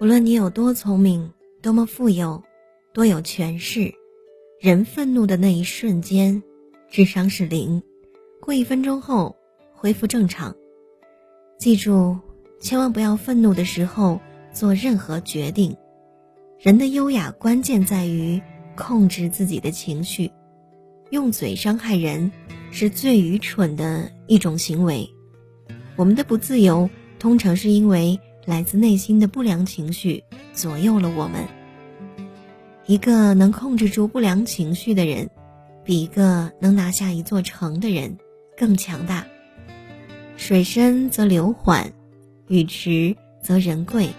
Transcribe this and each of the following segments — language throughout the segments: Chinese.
无论你有多聪明、多么富有、多有权势，人愤怒的那一瞬间，智商是零，过一分钟后恢复正常。记住，千万不要愤怒的时候做任何决定。人的优雅关键在于控制自己的情绪。用嘴伤害人，是最愚蠢的一种行为。我们的不自由，通常是因为来自内心的不良情绪左右了我们。一个能控制住不良情绪的人，比一个能拿下一座城的人更强大。水深则流缓，语迟则人贵。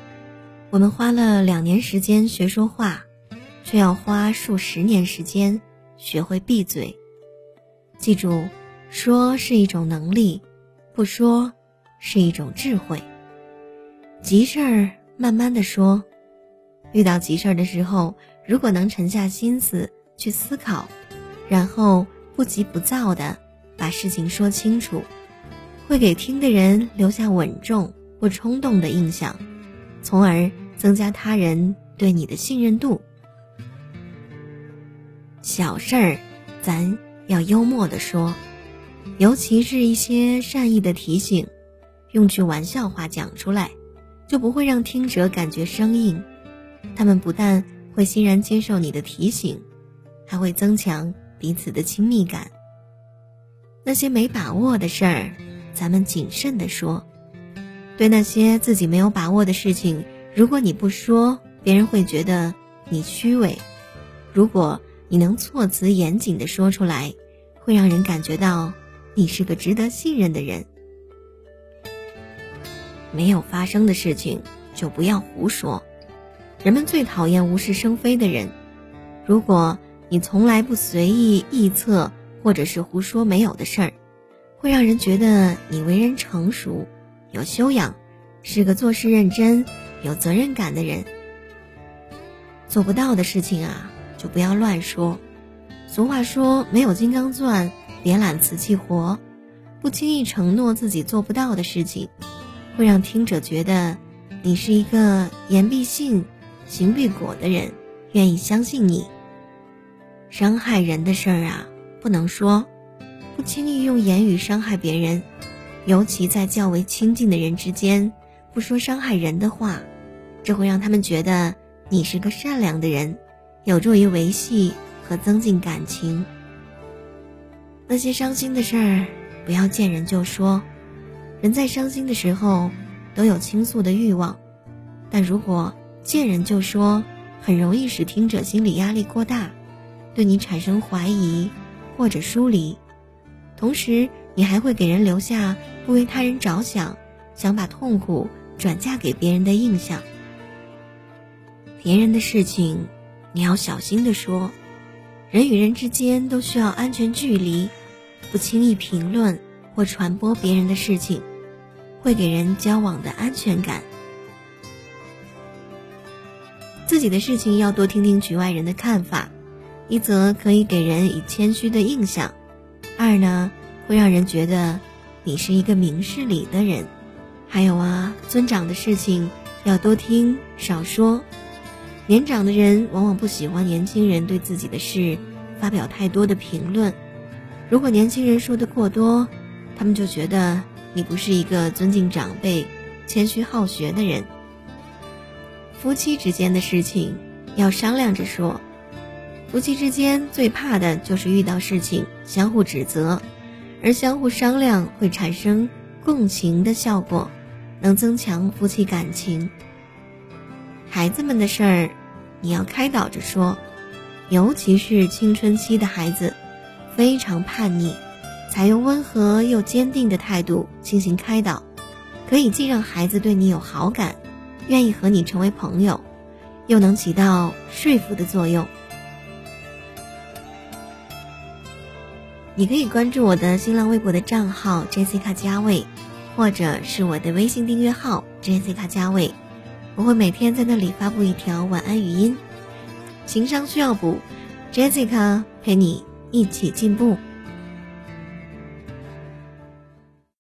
我们花了两年时间学说话，却要花数十年时间。学会闭嘴。记住，说是一种能力，不说是一种智慧。急事儿慢慢的说，遇到急事儿的时候，如果能沉下心思去思考，然后不急不躁的把事情说清楚，会给听的人留下稳重不冲动的印象，从而增加他人对你的信任度。小事儿，咱要幽默的说，尤其是一些善意的提醒，用句玩笑话讲出来，就不会让听者感觉生硬。他们不但会欣然接受你的提醒，还会增强彼此的亲密感。那些没把握的事儿，咱们谨慎的说。对那些自己没有把握的事情，如果你不说，别人会觉得你虚伪。如果你能措辞严谨的说出来，会让人感觉到你是个值得信任的人。没有发生的事情就不要胡说。人们最讨厌无事生非的人。如果你从来不随意臆测或者是胡说没有的事儿，会让人觉得你为人成熟、有修养，是个做事认真、有责任感的人。做不到的事情啊。就不要乱说。俗话说：“没有金刚钻，别揽瓷器活。”不轻易承诺自己做不到的事情，会让听者觉得你是一个言必信、行必果的人，愿意相信你。伤害人的事儿啊，不能说。不轻易用言语伤害别人，尤其在较为亲近的人之间，不说伤害人的话，这会让他们觉得你是个善良的人。有助于维系和增进感情。那些伤心的事儿，不要见人就说。人在伤心的时候都有倾诉的欲望，但如果见人就说，很容易使听者心理压力过大，对你产生怀疑或者疏离。同时，你还会给人留下不为他人着想，想把痛苦转嫁给别人的印象。别人的事情。你要小心地说，人与人之间都需要安全距离，不轻易评论或传播别人的事情，会给人交往的安全感。自己的事情要多听听局外人的看法，一则可以给人以谦虚的印象，二呢会让人觉得你是一个明事理的人。还有啊，尊长的事情要多听少说。年长的人往往不喜欢年轻人对自己的事发表太多的评论。如果年轻人说的过多，他们就觉得你不是一个尊敬长辈、谦虚好学的人。夫妻之间的事情要商量着说。夫妻之间最怕的就是遇到事情相互指责，而相互商量会产生共情的效果，能增强夫妻感情。孩子们的事儿，你要开导着说，尤其是青春期的孩子，非常叛逆，采用温和又坚定的态度进行开导，可以既让孩子对你有好感，愿意和你成为朋友，又能起到说服的作用。你可以关注我的新浪微博的账号 Jessica 加位，或者是我的微信订阅号 Jessica 加位。我会每天在那里发布一条晚安语音，情商需要补，Jessica 陪你一起进步。